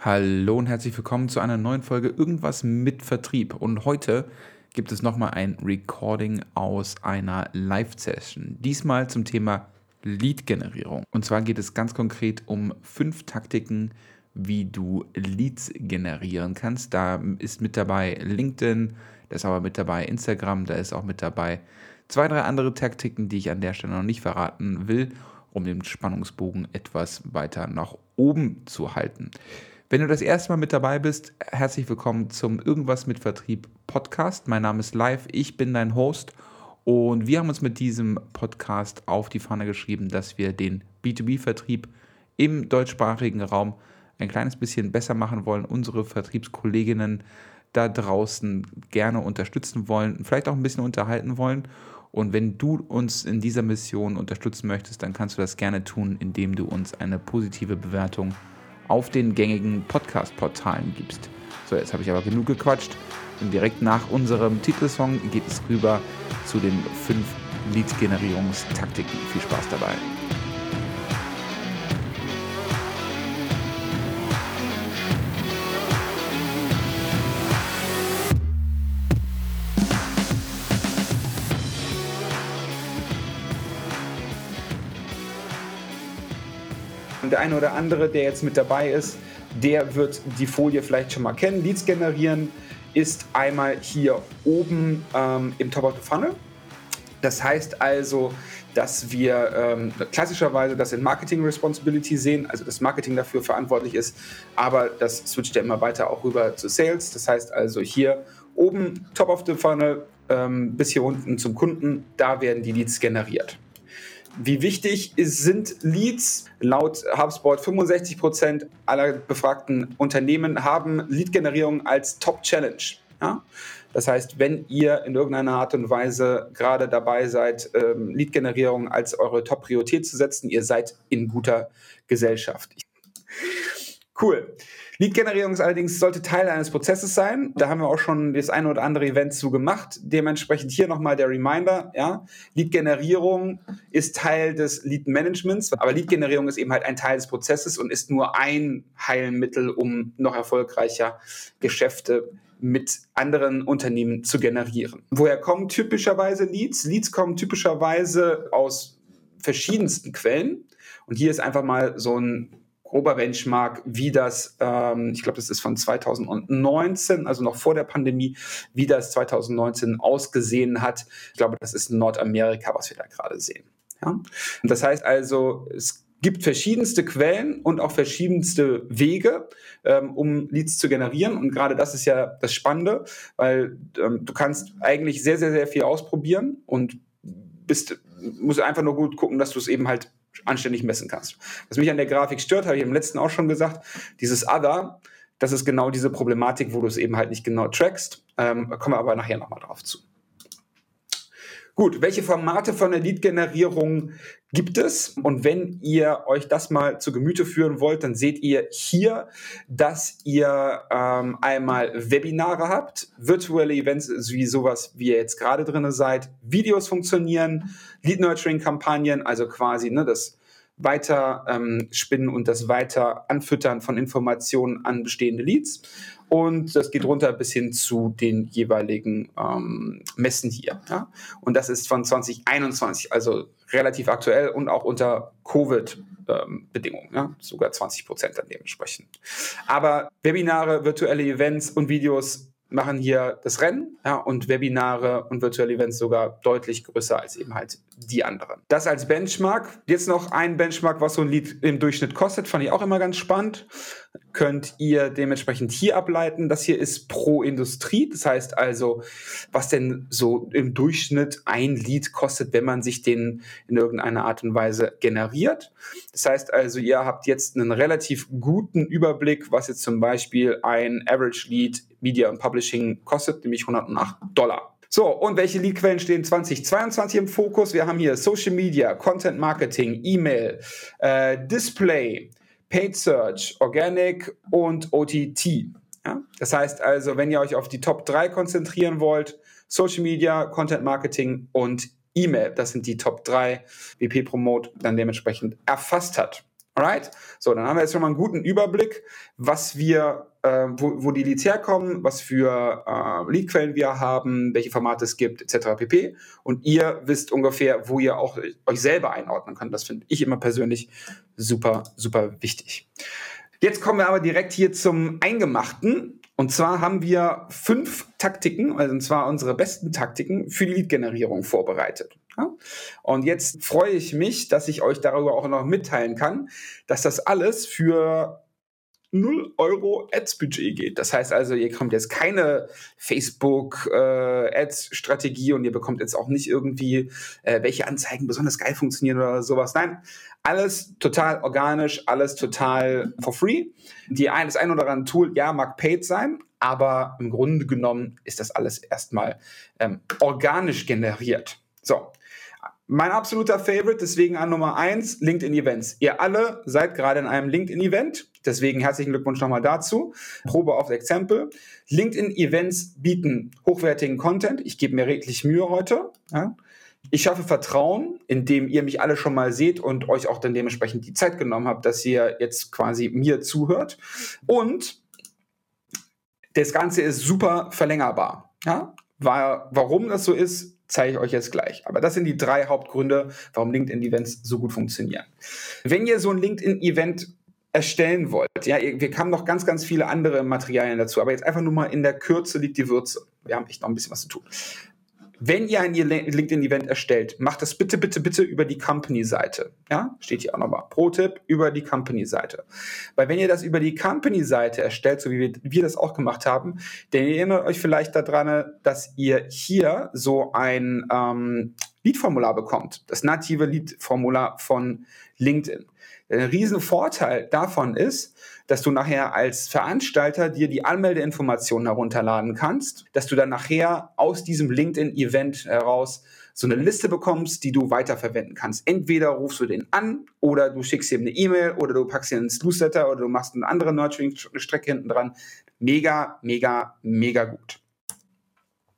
Hallo und herzlich willkommen zu einer neuen Folge Irgendwas mit Vertrieb. Und heute gibt es nochmal ein Recording aus einer Live-Session. Diesmal zum Thema Lead-Generierung. Und zwar geht es ganz konkret um fünf Taktiken, wie du Leads generieren kannst. Da ist mit dabei LinkedIn, da ist aber mit dabei Instagram, da ist auch mit dabei zwei, drei andere Taktiken, die ich an der Stelle noch nicht verraten will, um den Spannungsbogen etwas weiter nach oben zu halten. Wenn du das erste Mal mit dabei bist, herzlich willkommen zum Irgendwas mit Vertrieb Podcast. Mein Name ist Live, ich bin dein Host und wir haben uns mit diesem Podcast auf die Fahne geschrieben, dass wir den B2B-Vertrieb im deutschsprachigen Raum ein kleines bisschen besser machen wollen, unsere Vertriebskolleginnen da draußen gerne unterstützen wollen, vielleicht auch ein bisschen unterhalten wollen. Und wenn du uns in dieser Mission unterstützen möchtest, dann kannst du das gerne tun, indem du uns eine positive Bewertung auf den gängigen Podcast-Portalen gibst. So, jetzt habe ich aber genug gequatscht. Und direkt nach unserem Titelsong geht es rüber zu den fünf Lead-Generierungstaktiken. Viel Spaß dabei. Der eine oder andere, der jetzt mit dabei ist, der wird die Folie vielleicht schon mal kennen. Leads generieren ist einmal hier oben ähm, im Top of the Funnel. Das heißt also, dass wir ähm, klassischerweise das in Marketing Responsibility sehen, also das Marketing dafür verantwortlich ist, aber das switcht ja immer weiter auch rüber zu Sales. Das heißt also hier oben Top of the Funnel ähm, bis hier unten zum Kunden, da werden die Leads generiert. Wie wichtig sind Leads? Laut HubSpot 65 Prozent aller befragten Unternehmen haben Lead-Generierung als Top-Challenge. Ja? Das heißt, wenn ihr in irgendeiner Art und Weise gerade dabei seid, ähm, Lead-Generierung als eure Top-Priorität zu setzen, ihr seid in guter Gesellschaft. Cool. Lead-Generierung allerdings sollte Teil eines Prozesses sein. Da haben wir auch schon das eine oder andere Event zu gemacht. Dementsprechend hier nochmal der Reminder. Ja, Lead-Generierung ist Teil des Lead-Managements, aber Lead-Generierung ist eben halt ein Teil des Prozesses und ist nur ein Heilmittel, um noch erfolgreicher Geschäfte mit anderen Unternehmen zu generieren. Woher kommen typischerweise Leads? Leads kommen typischerweise aus verschiedensten Quellen. Und hier ist einfach mal so ein grober Benchmark, wie das, ähm, ich glaube, das ist von 2019, also noch vor der Pandemie, wie das 2019 ausgesehen hat. Ich glaube, das ist Nordamerika, was wir da gerade sehen. Ja? Das heißt also, es gibt verschiedenste Quellen und auch verschiedenste Wege, ähm, um Leads zu generieren. Und gerade das ist ja das Spannende, weil ähm, du kannst eigentlich sehr, sehr, sehr viel ausprobieren und bist, musst einfach nur gut gucken, dass du es eben halt anständig messen kannst. Was mich an der Grafik stört, habe ich im letzten auch schon gesagt, dieses Other, das ist genau diese Problematik, wo du es eben halt nicht genau trackst. Ähm, kommen wir aber nachher nochmal drauf zu. Gut, welche Formate von der Lead-Generierung gibt es? Und wenn ihr euch das mal zu Gemüte führen wollt, dann seht ihr hier, dass ihr ähm, einmal Webinare habt, virtuelle Events wie sowas, wie ihr jetzt gerade drin seid, Videos funktionieren, Lead-Nurturing-Kampagnen, also quasi ne, das weiter ähm, und das weiter anfüttern von Informationen an bestehende Leads. Und das geht runter bis hin zu den jeweiligen ähm, Messen hier. Ja? Und das ist von 2021, also relativ aktuell und auch unter Covid-Bedingungen, ja? sogar 20 Prozent dann dementsprechend. Aber Webinare, virtuelle Events und Videos machen hier das Rennen ja, und Webinare und virtuelle Events sogar deutlich größer als eben halt die anderen. Das als Benchmark. Jetzt noch ein Benchmark, was so ein Lied im Durchschnitt kostet, fand ich auch immer ganz spannend. Könnt ihr dementsprechend hier ableiten. Das hier ist pro Industrie. Das heißt also, was denn so im Durchschnitt ein Lied kostet, wenn man sich den in irgendeiner Art und Weise generiert. Das heißt also, ihr habt jetzt einen relativ guten Überblick, was jetzt zum Beispiel ein Average Lead Media und Publishing kostet, nämlich 108 Dollar. So, und welche Leadquellen stehen 2022 im Fokus? Wir haben hier Social Media, Content Marketing, E-Mail, äh, Display, Paid Search, Organic und OTT. Ja? Das heißt also, wenn ihr euch auf die Top 3 konzentrieren wollt, Social Media, Content Marketing und E-Mail, das sind die Top 3, WP Promote dann dementsprechend erfasst hat. Alright? So, dann haben wir jetzt schon mal einen guten Überblick, was wir, wo, wo die Leads herkommen, was für äh, Leadquellen wir haben, welche Formate es gibt, etc. pp. Und ihr wisst ungefähr, wo ihr auch euch selber einordnen könnt. Das finde ich immer persönlich super, super wichtig. Jetzt kommen wir aber direkt hier zum Eingemachten. Und zwar haben wir fünf Taktiken, also und zwar unsere besten Taktiken für die Lead-Generierung vorbereitet. Ja? Und jetzt freue ich mich, dass ich euch darüber auch noch mitteilen kann, dass das alles für 0 Euro Ads-Budget geht. Das heißt also, ihr kommt jetzt keine Facebook-Ads-Strategie äh, und ihr bekommt jetzt auch nicht irgendwie, äh, welche Anzeigen besonders geil funktionieren oder sowas. Nein, alles total organisch, alles total for free. Die ein, das ein oder andere Tool, ja, mag paid sein, aber im Grunde genommen ist das alles erstmal ähm, organisch generiert. So, mein absoluter Favorite, deswegen an Nummer eins LinkedIn Events. Ihr alle seid gerade in einem LinkedIn Event, deswegen herzlichen Glückwunsch nochmal dazu. Probe auf Exempel. LinkedIn Events bieten hochwertigen Content. Ich gebe mir redlich Mühe heute. Ja. Ich schaffe Vertrauen, indem ihr mich alle schon mal seht und euch auch dann dementsprechend die Zeit genommen habt, dass ihr jetzt quasi mir zuhört. Und das Ganze ist super verlängerbar. Ja? Warum das so ist, zeige ich euch jetzt gleich. Aber das sind die drei Hauptgründe, warum LinkedIn-Events so gut funktionieren. Wenn ihr so ein LinkedIn-Event erstellen wollt, ja, wir haben noch ganz, ganz viele andere Materialien dazu, aber jetzt einfach nur mal in der Kürze liegt die Würze. Wir haben echt noch ein bisschen was zu tun. Wenn ihr ein LinkedIn-Event erstellt, macht das bitte, bitte, bitte über die Company-Seite. Ja, steht hier auch nochmal. Pro-Tipp über die Company-Seite. Weil wenn ihr das über die Company-Seite erstellt, so wie wir, wir, das auch gemacht haben, dann erinnert euch vielleicht daran, dass ihr hier so ein ähm, Lead-Formular bekommt. Das native Lead-Formular von LinkedIn. Der riesen Vorteil davon ist, dass du nachher als Veranstalter dir die Anmeldeinformationen herunterladen kannst, dass du dann nachher aus diesem LinkedIn-Event heraus so eine Liste bekommst, die du weiterverwenden kannst. Entweder rufst du den an oder du schickst ihm eine E-Mail oder du packst ihn ins Newsletter oder du machst eine andere Nurturing-Strecke hinten dran. Mega, mega, mega gut.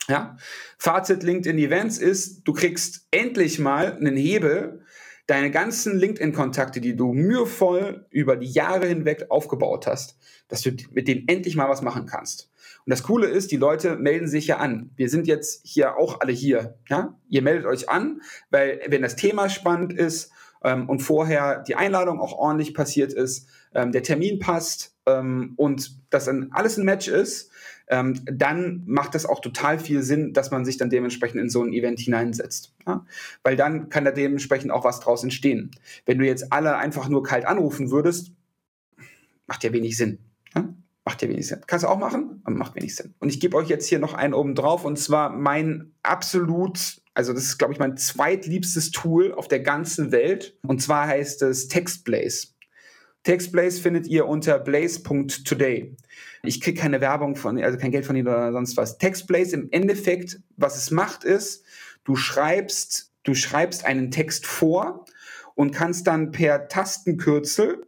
Ja? Fazit LinkedIn Events ist, du kriegst endlich mal einen Hebel, deine ganzen LinkedIn-Kontakte, die du mühevoll über die Jahre hinweg aufgebaut hast, dass du mit denen endlich mal was machen kannst. Und das Coole ist, die Leute melden sich ja an. Wir sind jetzt hier auch alle hier. Ja? Ihr meldet euch an, weil wenn das Thema spannend ist ähm, und vorher die Einladung auch ordentlich passiert ist, ähm, der Termin passt ähm, und das dann alles ein Match ist, ähm, dann macht das auch total viel Sinn, dass man sich dann dementsprechend in so ein Event hineinsetzt. Ja? Weil dann kann da dementsprechend auch was draus entstehen. Wenn du jetzt alle einfach nur kalt anrufen würdest, macht ja wenig Sinn. Ja? Macht ja wenig Sinn. Kannst du auch machen, aber macht wenig Sinn. Und ich gebe euch jetzt hier noch einen oben drauf und zwar mein absolut also das ist, glaube ich, mein zweitliebstes Tool auf der ganzen Welt. Und zwar heißt es TextBlaze. TextBlaze findet ihr unter blaze.today. Ich kriege keine Werbung von, also kein Geld von ihnen oder sonst was. TextBlaze im Endeffekt, was es macht, ist, du schreibst, du schreibst einen Text vor und kannst dann per Tastenkürzel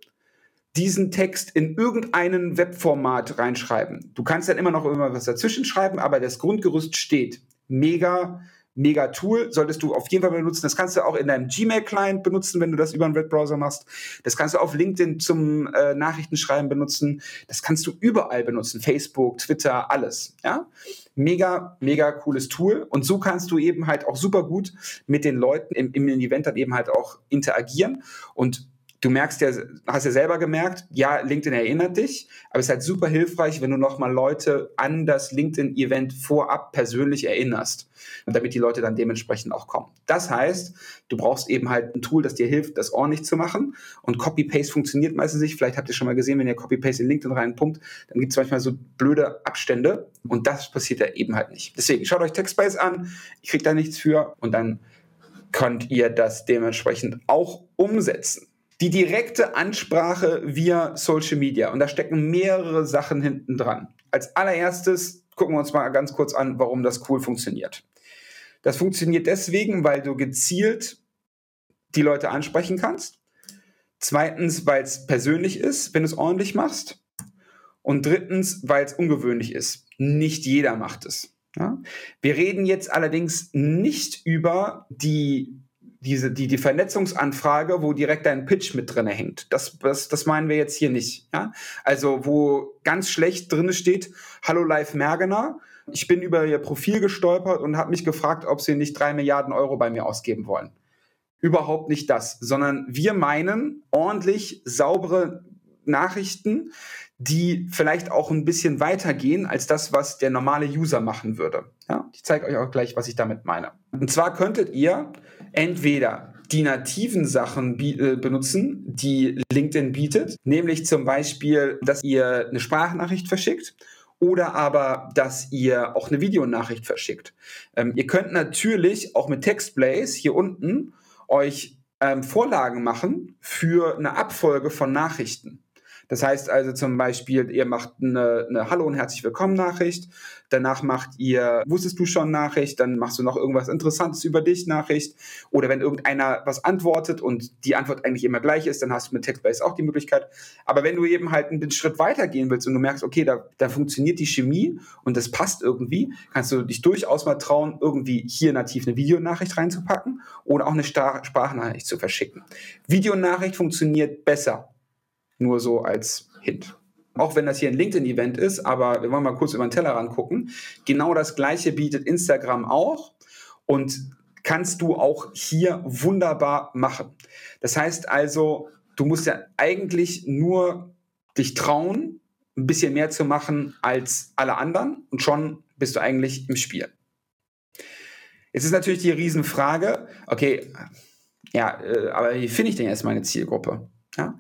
diesen Text in irgendeinen Webformat reinschreiben. Du kannst dann immer noch irgendwas dazwischen schreiben, aber das Grundgerüst steht. Mega mega Tool, solltest du auf jeden Fall benutzen. Das kannst du auch in deinem Gmail-Client benutzen, wenn du das über einen Webbrowser machst. Das kannst du auf LinkedIn zum äh, Nachrichtenschreiben benutzen. Das kannst du überall benutzen. Facebook, Twitter, alles. Ja? Mega, mega cooles Tool. Und so kannst du eben halt auch super gut mit den Leuten im, im Event dann eben halt auch interagieren. Und du merkst ja, hast ja selber gemerkt, ja, LinkedIn erinnert dich, aber es ist halt super hilfreich, wenn du nochmal Leute an das LinkedIn-Event vorab persönlich erinnerst damit die Leute dann dementsprechend auch kommen. Das heißt, du brauchst eben halt ein Tool, das dir hilft, das ordentlich zu machen und Copy-Paste funktioniert meistens nicht. Vielleicht habt ihr schon mal gesehen, wenn ihr Copy-Paste in LinkedIn reinpumpt, dann gibt es manchmal so blöde Abstände und das passiert ja eben halt nicht. Deswegen schaut euch TextBase an, ich krieg da nichts für und dann könnt ihr das dementsprechend auch umsetzen die direkte Ansprache via Social Media. Und da stecken mehrere Sachen hinten dran. Als allererstes gucken wir uns mal ganz kurz an, warum das cool funktioniert. Das funktioniert deswegen, weil du gezielt die Leute ansprechen kannst. Zweitens, weil es persönlich ist, wenn du es ordentlich machst. Und drittens, weil es ungewöhnlich ist. Nicht jeder macht es. Ja? Wir reden jetzt allerdings nicht über die diese, die, die Vernetzungsanfrage, wo direkt dein Pitch mit drin hängt. Das, das, das meinen wir jetzt hier nicht. Ja? Also, wo ganz schlecht drin steht, Hallo Live Mergener, ich bin über ihr Profil gestolpert und habe mich gefragt, ob sie nicht drei Milliarden Euro bei mir ausgeben wollen. Überhaupt nicht das, sondern wir meinen ordentlich saubere Nachrichten, die vielleicht auch ein bisschen weitergehen als das, was der normale User machen würde. Ja, ich zeige euch auch gleich, was ich damit meine. Und zwar könntet ihr entweder die nativen Sachen äh, benutzen, die LinkedIn bietet, nämlich zum Beispiel, dass ihr eine Sprachnachricht verschickt oder aber, dass ihr auch eine Videonachricht verschickt. Ähm, ihr könnt natürlich auch mit Textplays hier unten euch ähm, Vorlagen machen für eine Abfolge von Nachrichten. Das heißt also zum Beispiel, ihr macht eine, eine Hallo und herzlich willkommen Nachricht, danach macht ihr Wusstest du schon Nachricht, dann machst du noch irgendwas Interessantes über dich Nachricht oder wenn irgendeiner was antwortet und die Antwort eigentlich immer gleich ist, dann hast du mit Textbase auch die Möglichkeit. Aber wenn du eben halt einen Schritt weiter gehen willst und du merkst, okay, da, da funktioniert die Chemie und das passt irgendwie, kannst du dich durchaus mal trauen, irgendwie hier nativ eine Videonachricht reinzupacken oder auch eine Sprachnachricht zu verschicken. Videonachricht funktioniert besser nur so als Hint. Auch wenn das hier ein LinkedIn-Event ist, aber wir wollen mal kurz über den Teller rangucken. Genau das gleiche bietet Instagram auch und kannst du auch hier wunderbar machen. Das heißt also, du musst ja eigentlich nur dich trauen, ein bisschen mehr zu machen als alle anderen und schon bist du eigentlich im Spiel. Jetzt ist natürlich die Riesenfrage, okay, ja, äh, aber wie finde ich denn jetzt meine Zielgruppe? Ja?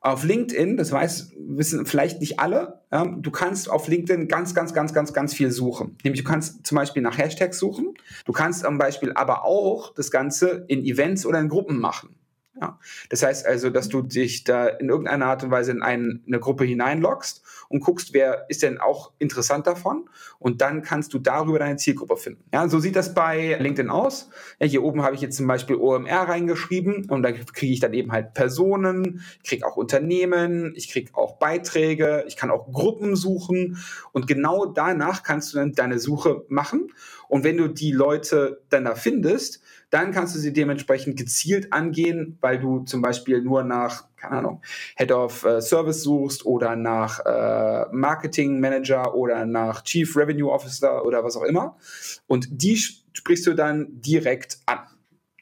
Auf LinkedIn, das weiß, wissen vielleicht nicht alle, ja, du kannst auf LinkedIn ganz, ganz, ganz, ganz, ganz viel suchen. Nämlich du kannst zum Beispiel nach Hashtags suchen. Du kannst zum Beispiel aber auch das Ganze in Events oder in Gruppen machen. Ja. Das heißt also, dass du dich da in irgendeiner Art und Weise in ein, eine Gruppe hineinloggst und guckst, wer ist denn auch interessant davon und dann kannst du darüber deine Zielgruppe finden. Ja, so sieht das bei LinkedIn aus. Ja, hier oben habe ich jetzt zum Beispiel OMR reingeschrieben und da kriege ich dann eben halt Personen, kriege auch Unternehmen, ich kriege auch Beiträge, ich kann auch Gruppen suchen und genau danach kannst du dann deine Suche machen und wenn du die Leute dann da findest, dann kannst du sie dementsprechend gezielt angehen, weil du zum Beispiel nur nach, keine Ahnung, Head of äh, Service suchst oder nach äh, Marketing Manager oder nach Chief Revenue Officer oder was auch immer. Und die sprichst du dann direkt an.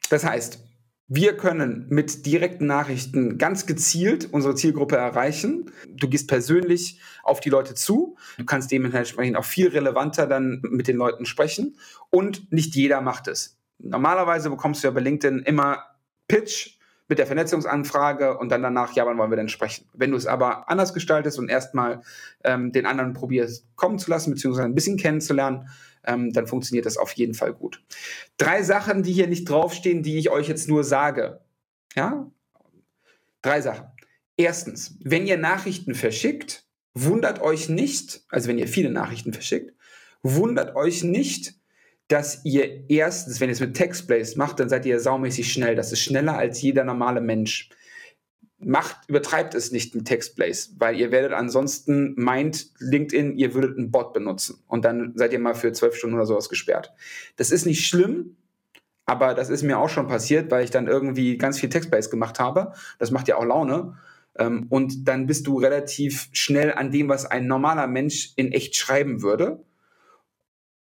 Das heißt, wir können mit direkten Nachrichten ganz gezielt unsere Zielgruppe erreichen. Du gehst persönlich auf die Leute zu. Du kannst dementsprechend auch viel relevanter dann mit den Leuten sprechen. Und nicht jeder macht es. Normalerweise bekommst du ja bei LinkedIn immer Pitch mit der Vernetzungsanfrage und dann danach, ja, wann wollen wir denn sprechen? Wenn du es aber anders gestaltest und erstmal ähm, den anderen probierst kommen zu lassen, beziehungsweise ein bisschen kennenzulernen, ähm, dann funktioniert das auf jeden Fall gut. Drei Sachen, die hier nicht draufstehen, die ich euch jetzt nur sage. Ja? Drei Sachen. Erstens, wenn ihr Nachrichten verschickt, wundert euch nicht, also wenn ihr viele Nachrichten verschickt, wundert euch nicht, dass ihr erstens, wenn ihr es mit Textplays macht, dann seid ihr saumäßig schnell. Das ist schneller als jeder normale Mensch. Macht, übertreibt es nicht mit Textplays, weil ihr werdet ansonsten meint LinkedIn, ihr würdet einen Bot benutzen und dann seid ihr mal für zwölf Stunden oder sowas gesperrt. Das ist nicht schlimm, aber das ist mir auch schon passiert, weil ich dann irgendwie ganz viel Textplays gemacht habe. Das macht ja auch Laune. Ähm, und dann bist du relativ schnell an dem, was ein normaler Mensch in echt schreiben würde.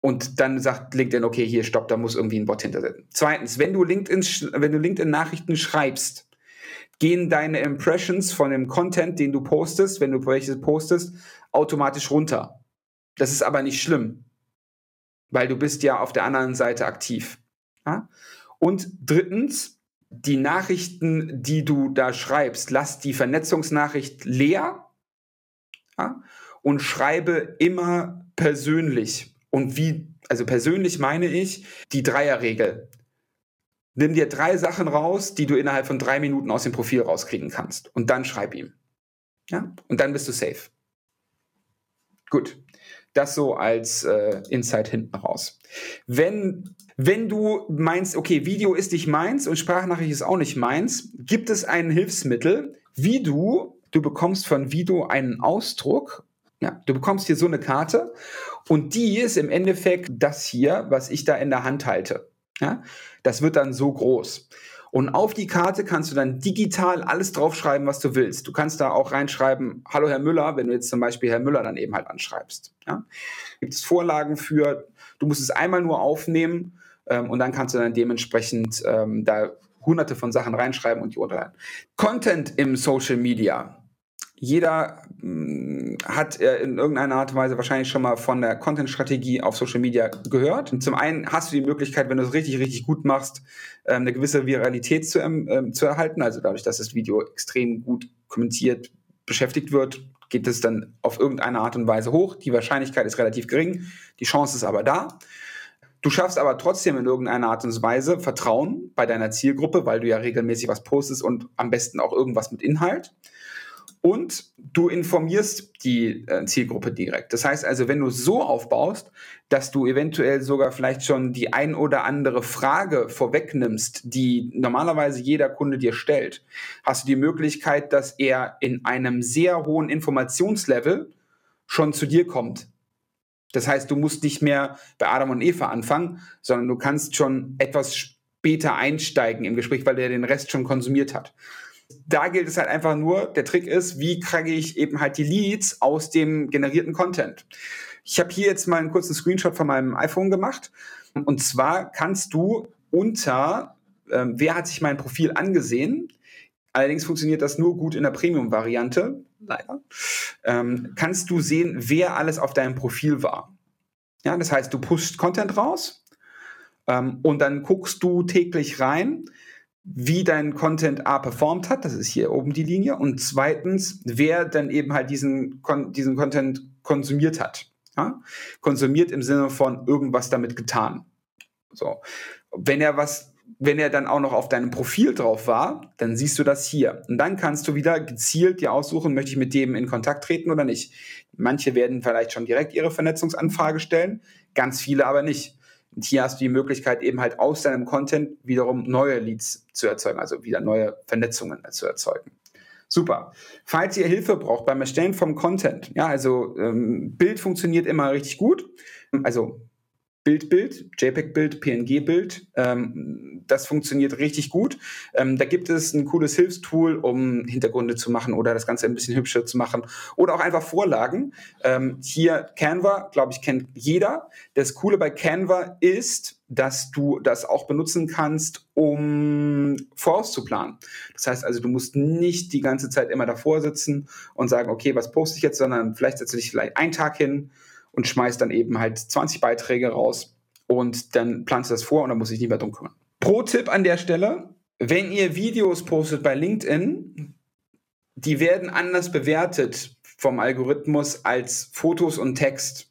Und dann sagt LinkedIn, okay, hier stopp, da muss irgendwie ein Bot hintersetzen. Zweitens, wenn du LinkedIn, wenn du LinkedIn Nachrichten schreibst, gehen deine Impressions von dem Content, den du postest, wenn du welches postest, automatisch runter. Das ist aber nicht schlimm, weil du bist ja auf der anderen Seite aktiv. Ja? Und drittens, die Nachrichten, die du da schreibst, lass die Vernetzungsnachricht leer ja? und schreibe immer persönlich. Und wie, also persönlich meine ich, die Dreierregel. Nimm dir drei Sachen raus, die du innerhalb von drei Minuten aus dem Profil rauskriegen kannst. Und dann schreib ihm. Ja? Und dann bist du safe. Gut. Das so als äh, Insight hinten raus. Wenn, wenn du meinst, okay, Video ist nicht meins und Sprachnachricht ist auch nicht meins, gibt es ein Hilfsmittel, wie du, du bekommst von Video einen Ausdruck ja, du bekommst hier so eine Karte und die ist im Endeffekt das hier, was ich da in der Hand halte. Ja? Das wird dann so groß. Und auf die Karte kannst du dann digital alles draufschreiben, was du willst. Du kannst da auch reinschreiben, hallo Herr Müller, wenn du jetzt zum Beispiel Herr Müller dann eben halt anschreibst. Ja? Gibt es Vorlagen für, du musst es einmal nur aufnehmen ähm, und dann kannst du dann dementsprechend ähm, da hunderte von Sachen reinschreiben und die unterhalten. Content im Social Media. Jeder mh, hm, hat äh, in irgendeiner Art und Weise wahrscheinlich schon mal von der Content-Strategie auf Social Media gehört. Und zum einen hast du die Möglichkeit, wenn du es richtig, richtig gut machst, äh, eine gewisse Viralität zu, äh, zu erhalten. Also dadurch, dass das Video extrem gut kommentiert, beschäftigt wird, geht es dann auf irgendeine Art und Weise hoch. Die Wahrscheinlichkeit ist relativ gering, die Chance ist aber da. Du schaffst aber trotzdem in irgendeiner Art und Weise Vertrauen bei deiner Zielgruppe, weil du ja regelmäßig was postest und am besten auch irgendwas mit Inhalt und du informierst die äh, Zielgruppe direkt. Das heißt also, wenn du so aufbaust, dass du eventuell sogar vielleicht schon die ein oder andere Frage vorwegnimmst, die normalerweise jeder Kunde dir stellt, hast du die Möglichkeit, dass er in einem sehr hohen Informationslevel schon zu dir kommt. Das heißt, du musst nicht mehr bei Adam und Eva anfangen, sondern du kannst schon etwas später einsteigen im Gespräch, weil der den Rest schon konsumiert hat da gilt es halt einfach nur, der Trick ist, wie kriege ich eben halt die Leads aus dem generierten Content. Ich habe hier jetzt mal einen kurzen Screenshot von meinem iPhone gemacht. Und zwar kannst du unter, ähm, wer hat sich mein Profil angesehen, allerdings funktioniert das nur gut in der Premium-Variante, leider, ähm, kannst du sehen, wer alles auf deinem Profil war. Ja, das heißt, du pushst Content raus ähm, und dann guckst du täglich rein, wie dein Content A performt hat, das ist hier oben die Linie, und zweitens, wer dann eben halt diesen, diesen Content konsumiert hat. Ja? Konsumiert im Sinne von irgendwas damit getan. So. Wenn er was, wenn er dann auch noch auf deinem Profil drauf war, dann siehst du das hier. Und dann kannst du wieder gezielt dir aussuchen, möchte ich mit dem in Kontakt treten oder nicht. Manche werden vielleicht schon direkt ihre Vernetzungsanfrage stellen, ganz viele aber nicht. Und hier hast du die Möglichkeit, eben halt aus deinem Content wiederum neue Leads zu erzeugen, also wieder neue Vernetzungen zu erzeugen. Super. Falls ihr Hilfe braucht beim Erstellen vom Content, ja, also ähm, Bild funktioniert immer richtig gut. Also Bildbild, JPEG-Bild, PNG-Bild. Ähm, das funktioniert richtig gut. Ähm, da gibt es ein cooles Hilfstool, um Hintergründe zu machen oder das Ganze ein bisschen hübscher zu machen oder auch einfach Vorlagen. Ähm, hier Canva, glaube ich, kennt jeder. Das Coole bei Canva ist, dass du das auch benutzen kannst, um vorauszuplanen. Das heißt also, du musst nicht die ganze Zeit immer davor sitzen und sagen, okay, was poste ich jetzt, sondern vielleicht setzt du dich vielleicht einen Tag hin, und schmeißt dann eben halt 20 Beiträge raus und dann planst du das vor und dann muss ich nicht mehr drum kümmern. Pro-Tipp an der Stelle, wenn ihr Videos postet bei LinkedIn, die werden anders bewertet vom Algorithmus als Fotos und Text.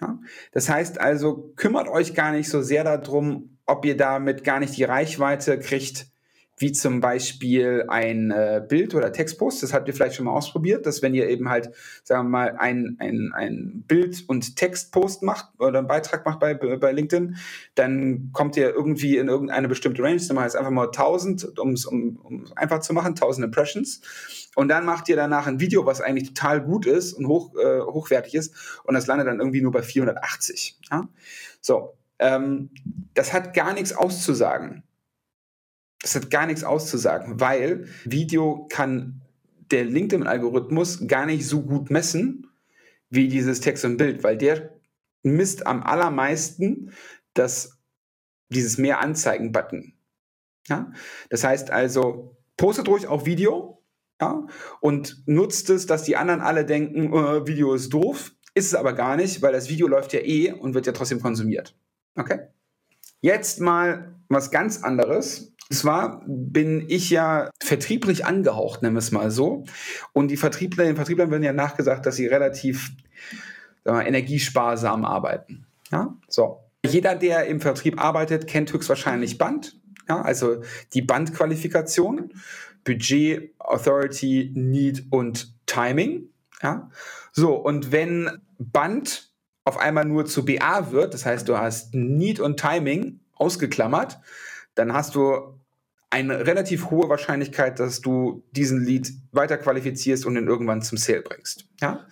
Ja? Das heißt also, kümmert euch gar nicht so sehr darum, ob ihr damit gar nicht die Reichweite kriegt, wie zum Beispiel ein äh, Bild- oder Textpost. Das habt ihr vielleicht schon mal ausprobiert, dass wenn ihr eben halt, sagen wir mal, ein, ein, ein Bild- und Textpost macht oder einen Beitrag macht bei, bei LinkedIn, dann kommt ihr irgendwie in irgendeine bestimmte Range, dann macht ihr einfach mal 1000, um es um, um einfach zu machen, 1000 Impressions. Und dann macht ihr danach ein Video, was eigentlich total gut ist und hoch, äh, hochwertig ist und das landet dann irgendwie nur bei 480. Ja? So, ähm, das hat gar nichts auszusagen. Das hat gar nichts auszusagen, weil Video kann der LinkedIn-Algorithmus gar nicht so gut messen wie dieses Text und Bild, weil der misst am allermeisten das, dieses Mehr Anzeigen-Button. Ja? Das heißt also, postet ruhig auch Video ja? und nutzt es, dass die anderen alle denken, äh, Video ist doof. Ist es aber gar nicht, weil das Video läuft ja eh und wird ja trotzdem konsumiert. Okay? Jetzt mal was ganz anderes. Zwar bin ich ja vertrieblich angehaucht, nennen wir es mal so. Und die Vertriebler, den Vertrieblern werden ja nachgesagt, dass sie relativ wir, energiesparsam arbeiten. Ja, so. Jeder, der im Vertrieb arbeitet, kennt höchstwahrscheinlich Band. Ja, also die Bandqualifikation, Budget, Authority, Need und Timing. Ja, so. Und wenn Band auf einmal nur zu BA wird, das heißt, du hast Need und Timing ausgeklammert, dann hast du eine relativ hohe Wahrscheinlichkeit, dass du diesen Lead weiter qualifizierst und ihn irgendwann zum Sale bringst. Ja?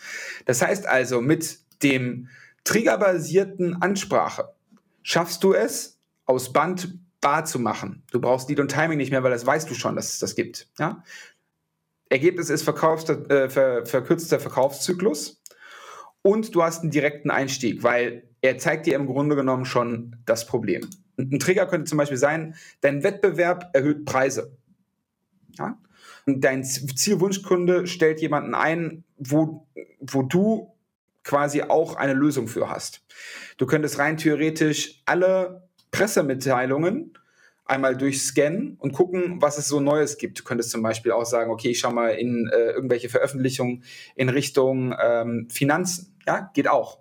Das heißt also, mit dem triggerbasierten Ansprache schaffst du es, aus Band bar zu machen. Du brauchst Lead und Timing nicht mehr, weil das weißt du schon, dass es das gibt. Ja? Ergebnis ist verkaufster, äh, ver, verkürzter Verkaufszyklus und du hast einen direkten Einstieg, weil er zeigt dir im Grunde genommen schon das Problem. Ein Trigger könnte zum Beispiel sein, dein Wettbewerb erhöht Preise. Ja? Und dein Zielwunschkunde stellt jemanden ein, wo, wo du quasi auch eine Lösung für hast. Du könntest rein theoretisch alle Pressemitteilungen einmal durchscannen und gucken, was es so Neues gibt. Du könntest zum Beispiel auch sagen, okay, ich schau mal in äh, irgendwelche Veröffentlichungen in Richtung ähm, Finanzen. Ja, geht auch.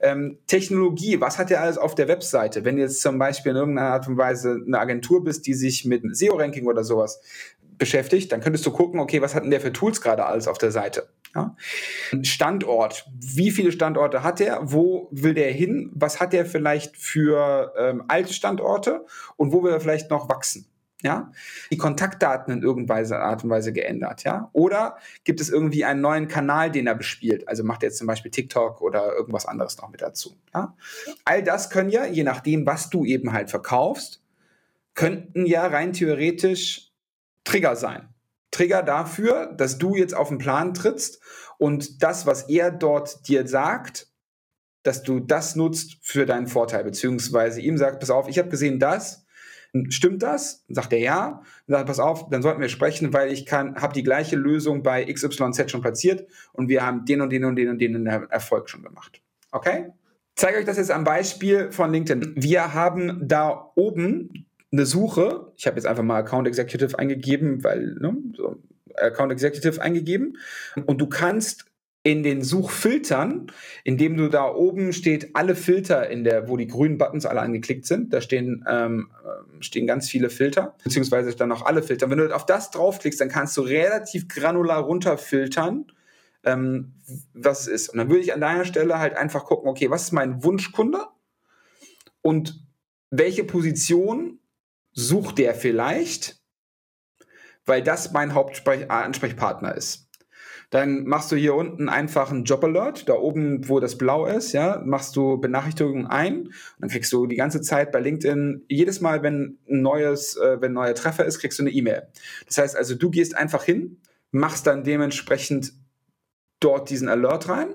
Ähm, Technologie, was hat der alles auf der Webseite? Wenn du jetzt zum Beispiel in irgendeiner Art und Weise eine Agentur bist, die sich mit SEO-Ranking oder sowas beschäftigt, dann könntest du gucken, okay, was hat denn der für Tools gerade alles auf der Seite? Ja? Standort, wie viele Standorte hat er? Wo will der hin? Was hat er vielleicht für ähm, alte Standorte? Und wo will er vielleicht noch wachsen? Ja, die Kontaktdaten in irgendeiner Art und Weise geändert, ja? Oder gibt es irgendwie einen neuen Kanal, den er bespielt? Also macht er jetzt zum Beispiel TikTok oder irgendwas anderes noch mit dazu, ja? All das können ja, je nachdem, was du eben halt verkaufst, könnten ja rein theoretisch Trigger sein. Trigger dafür, dass du jetzt auf den Plan trittst und das, was er dort dir sagt, dass du das nutzt für deinen Vorteil, beziehungsweise ihm sagt, pass auf, ich habe gesehen das, stimmt das? Sagt er ja. Dann sagt, pass auf, dann sollten wir sprechen, weil ich kann, habe die gleiche Lösung bei XYZ schon platziert und wir haben den und den und den und den Erfolg schon gemacht. Okay? Ich zeige euch das jetzt am Beispiel von LinkedIn. Wir haben da oben eine Suche. Ich habe jetzt einfach mal Account Executive eingegeben, weil ne, so Account Executive eingegeben und du kannst in den Suchfiltern, indem du da oben steht alle Filter in der, wo die grünen Buttons alle angeklickt sind, da stehen ähm, stehen ganz viele Filter beziehungsweise dann auch alle Filter. Wenn du auf das draufklickst, dann kannst du relativ granular runterfiltern, ähm, was es ist. Und dann würde ich an deiner Stelle halt einfach gucken, okay, was ist mein Wunschkunde und welche Position sucht der vielleicht, weil das mein Hauptansprechpartner ist. Dann machst du hier unten einfach einen Job Alert, da oben, wo das blau ist, ja, machst du Benachrichtigungen ein dann kriegst du die ganze Zeit bei LinkedIn, jedes Mal, wenn ein neues, äh, wenn ein neuer Treffer ist, kriegst du eine E-Mail. Das heißt also, du gehst einfach hin, machst dann dementsprechend dort diesen Alert rein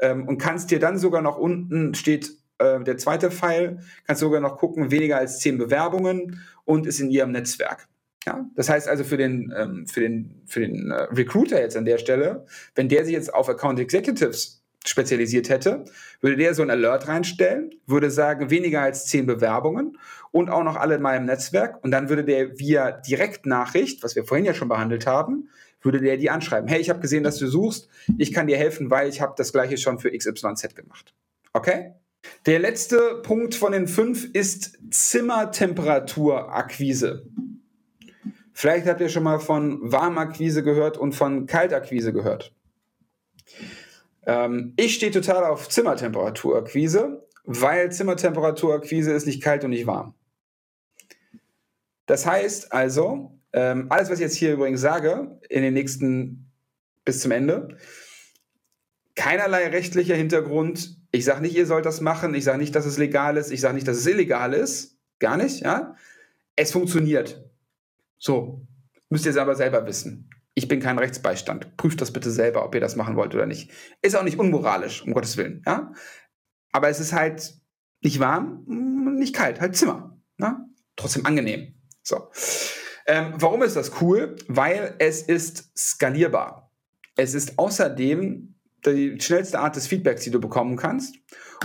ähm, und kannst dir dann sogar noch unten steht äh, der zweite Pfeil, kannst sogar noch gucken, weniger als zehn Bewerbungen und ist in ihrem Netzwerk. Ja, das heißt also für den, ähm, für den, für den äh, Recruiter jetzt an der Stelle, wenn der sich jetzt auf Account Executives spezialisiert hätte, würde der so ein Alert reinstellen, würde sagen, weniger als zehn Bewerbungen und auch noch alle in meinem Netzwerk. Und dann würde der via Direktnachricht, was wir vorhin ja schon behandelt haben, würde der die anschreiben. Hey, ich habe gesehen, dass du suchst. Ich kann dir helfen, weil ich habe das gleiche schon für XYZ gemacht. Okay? Der letzte Punkt von den fünf ist Zimmertemperaturakquise. Vielleicht habt ihr schon mal von Warmakquise gehört und von Kaltakquise gehört. Ähm, ich stehe total auf Zimmertemperaturakquise, weil Zimmertemperaturakquise ist nicht kalt und nicht warm. Das heißt also, ähm, alles, was ich jetzt hier übrigens sage, in den nächsten bis zum Ende, keinerlei rechtlicher Hintergrund. Ich sage nicht, ihr sollt das machen. Ich sage nicht, dass es legal ist. Ich sage nicht, dass es illegal ist. Gar nicht, ja. Es funktioniert. So, müsst ihr es aber selber wissen. Ich bin kein Rechtsbeistand. Prüft das bitte selber, ob ihr das machen wollt oder nicht. Ist auch nicht unmoralisch, um Gottes Willen. Ja? Aber es ist halt nicht warm, nicht kalt, halt Zimmer. Ne? Trotzdem angenehm. So. Ähm, warum ist das cool? Weil es ist skalierbar. Es ist außerdem die schnellste Art des Feedbacks, die du bekommen kannst.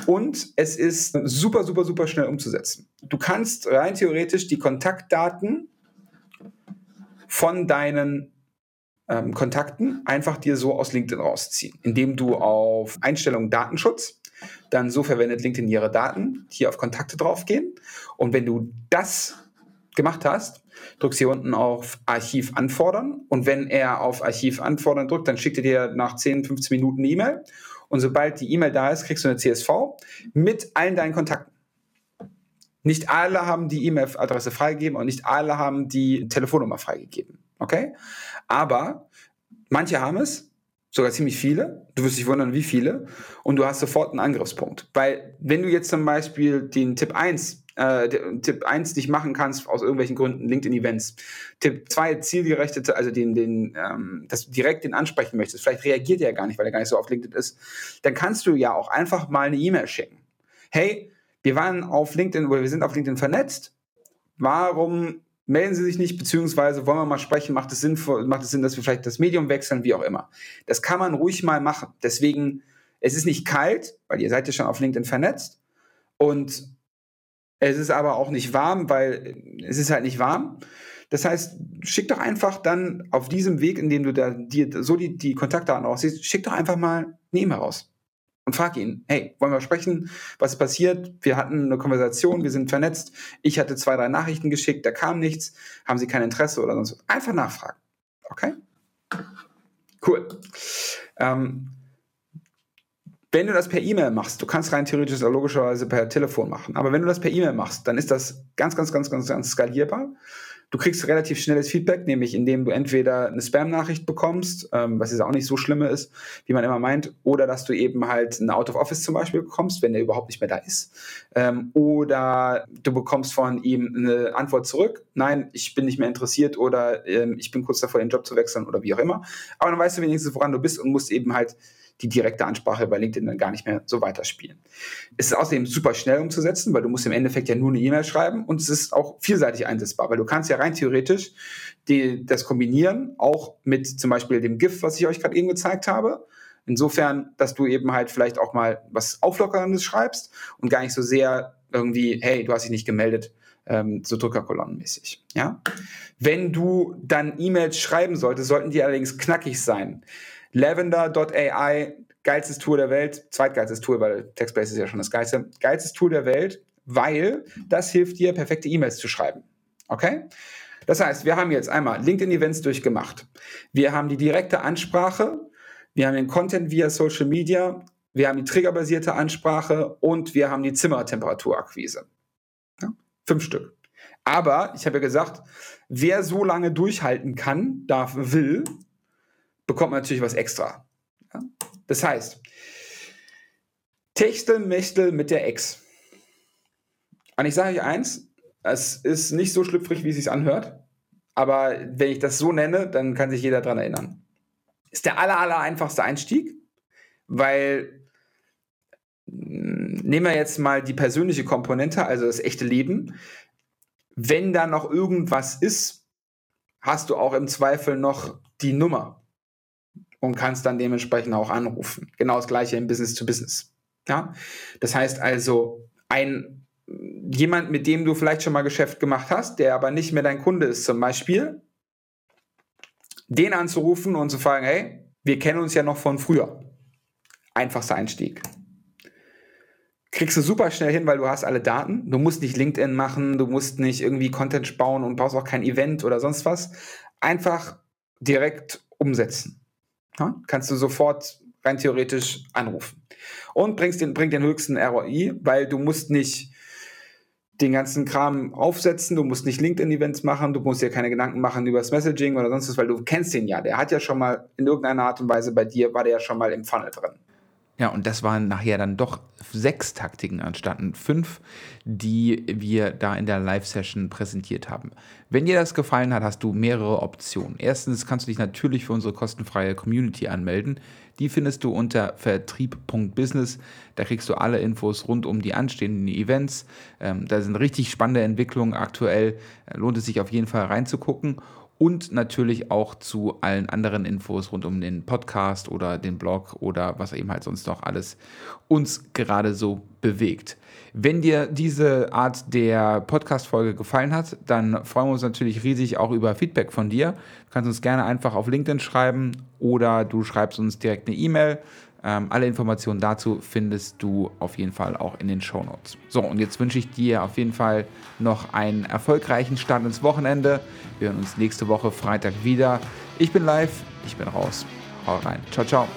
Und es ist super, super, super schnell umzusetzen. Du kannst rein theoretisch die Kontaktdaten von deinen ähm, Kontakten einfach dir so aus LinkedIn rausziehen, indem du auf Einstellungen Datenschutz, dann so verwendet LinkedIn ihre Daten, hier auf Kontakte draufgehen. Und wenn du das gemacht hast, drückst hier unten auf Archiv anfordern. Und wenn er auf Archiv anfordern drückt, dann schickt er dir nach 10, 15 Minuten eine E-Mail. Und sobald die E-Mail da ist, kriegst du eine CSV mit allen deinen Kontakten. Nicht alle haben die E-Mail-Adresse freigegeben und nicht alle haben die Telefonnummer freigegeben. Okay? Aber manche haben es, sogar ziemlich viele. Du wirst dich wundern, wie viele. Und du hast sofort einen Angriffspunkt. Weil, wenn du jetzt zum Beispiel den Tipp 1 äh, Tipp 1 nicht machen kannst, aus irgendwelchen Gründen, LinkedIn-Events. Tipp 2, zielgerechtete, also den, den, ähm, dass du direkt den ansprechen möchtest. Vielleicht reagiert er gar nicht, weil er gar nicht so auf LinkedIn ist. Dann kannst du ja auch einfach mal eine E-Mail schicken. Hey, wir waren auf LinkedIn oder wir sind auf LinkedIn vernetzt. Warum melden Sie sich nicht, beziehungsweise wollen wir mal sprechen, macht es Sinn, macht es Sinn, dass wir vielleicht das Medium wechseln, wie auch immer. Das kann man ruhig mal machen. Deswegen, es ist nicht kalt, weil ihr seid ja schon auf LinkedIn vernetzt. Und es ist aber auch nicht warm, weil es ist halt nicht warm. Das heißt, schick doch einfach dann auf diesem Weg, in dem du da dir so die, die Kontaktdaten aussiehst, schick doch einfach mal eine E-Mail raus und frag ihn, hey, wollen wir sprechen? Was ist passiert? Wir hatten eine Konversation, wir sind vernetzt. Ich hatte zwei, drei Nachrichten geschickt, da kam nichts. Haben Sie kein Interesse oder sonst was? Einfach nachfragen. Okay? Cool. Ähm, wenn du das per E-Mail machst, du kannst rein theoretisch logischerweise per Telefon machen, aber wenn du das per E-Mail machst, dann ist das ganz, ganz, ganz, ganz, ganz skalierbar. Du kriegst relativ schnelles Feedback, nämlich indem du entweder eine Spam-Nachricht bekommst, ähm, was jetzt auch nicht so schlimm ist, wie man immer meint, oder dass du eben halt eine Out of Office zum Beispiel bekommst, wenn der überhaupt nicht mehr da ist. Ähm, oder du bekommst von ihm eine Antwort zurück, nein, ich bin nicht mehr interessiert oder ähm, ich bin kurz davor, den Job zu wechseln oder wie auch immer. Aber dann weißt du wenigstens, woran du bist und musst eben halt die direkte Ansprache bei LinkedIn dann gar nicht mehr so weiterspielen. Es ist außerdem super schnell umzusetzen, weil du musst im Endeffekt ja nur eine E-Mail schreiben und es ist auch vielseitig einsetzbar, weil du kannst ja rein theoretisch die, das kombinieren, auch mit zum Beispiel dem GIF, was ich euch gerade eben gezeigt habe. Insofern, dass du eben halt vielleicht auch mal was Auflockerndes schreibst und gar nicht so sehr irgendwie, hey, du hast dich nicht gemeldet, ähm, so Drückerkolonnenmäßig. Ja? Wenn du dann E-Mails schreiben solltest, sollten die allerdings knackig sein. Lavender.ai, geilstes Tool der Welt, zweitgeilstes Tool, weil TextBase ist ja schon das geilste, geilstes Tool der Welt, weil das hilft dir, perfekte E-Mails zu schreiben. Okay? Das heißt, wir haben jetzt einmal LinkedIn-Events durchgemacht. Wir haben die direkte Ansprache, wir haben den Content via Social Media, wir haben die triggerbasierte Ansprache und wir haben die Zimmertemperaturakquise. Ja? Fünf Stück. Aber ich habe ja gesagt, wer so lange durchhalten kann, darf, will, bekommt man natürlich was extra. Ja? Das heißt, Techtel Mechtel mit der Ex. Und ich sage euch eins, es ist nicht so schlüpfrig, wie es sich anhört, aber wenn ich das so nenne, dann kann sich jeder daran erinnern. Ist der aller, aller einfachste Einstieg, weil hm, nehmen wir jetzt mal die persönliche Komponente, also das echte Leben. Wenn da noch irgendwas ist, hast du auch im Zweifel noch die Nummer und kannst dann dementsprechend auch anrufen. Genau das gleiche im Business to Business. Ja? Das heißt also, ein jemand, mit dem du vielleicht schon mal Geschäft gemacht hast, der aber nicht mehr dein Kunde ist, zum Beispiel, den anzurufen und zu fragen, hey, wir kennen uns ja noch von früher. Einfachster Einstieg. Kriegst du super schnell hin, weil du hast alle Daten. Du musst nicht LinkedIn machen, du musst nicht irgendwie Content bauen und brauchst auch kein Event oder sonst was. Einfach direkt umsetzen. Ja, kannst du sofort rein theoretisch anrufen. Und bringst den, bringt den höchsten ROI, weil du musst nicht den ganzen Kram aufsetzen, du musst nicht LinkedIn-Events machen, du musst dir keine Gedanken machen über das Messaging oder sonst was, weil du kennst den ja. Der hat ja schon mal in irgendeiner Art und Weise bei dir, war der ja schon mal im Funnel drin. Ja, und das waren nachher dann doch sechs Taktiken anstatt fünf, die wir da in der Live-Session präsentiert haben. Wenn dir das gefallen hat, hast du mehrere Optionen. Erstens kannst du dich natürlich für unsere kostenfreie Community anmelden. Die findest du unter vertrieb.business. Da kriegst du alle Infos rund um die anstehenden Events. Ähm, da sind richtig spannende Entwicklungen aktuell. Lohnt es sich auf jeden Fall reinzugucken und natürlich auch zu allen anderen Infos rund um den Podcast oder den Blog oder was eben halt sonst noch alles uns gerade so bewegt. Wenn dir diese Art der Podcast-Folge gefallen hat, dann freuen wir uns natürlich riesig auch über Feedback von dir. Du kannst uns gerne einfach auf LinkedIn schreiben oder du schreibst uns direkt eine E-Mail ähm, alle Informationen dazu findest du auf jeden Fall auch in den Show Notes. So, und jetzt wünsche ich dir auf jeden Fall noch einen erfolgreichen Start ins Wochenende. Wir hören uns nächste Woche Freitag wieder. Ich bin live, ich bin raus. Hau rein. Ciao, ciao.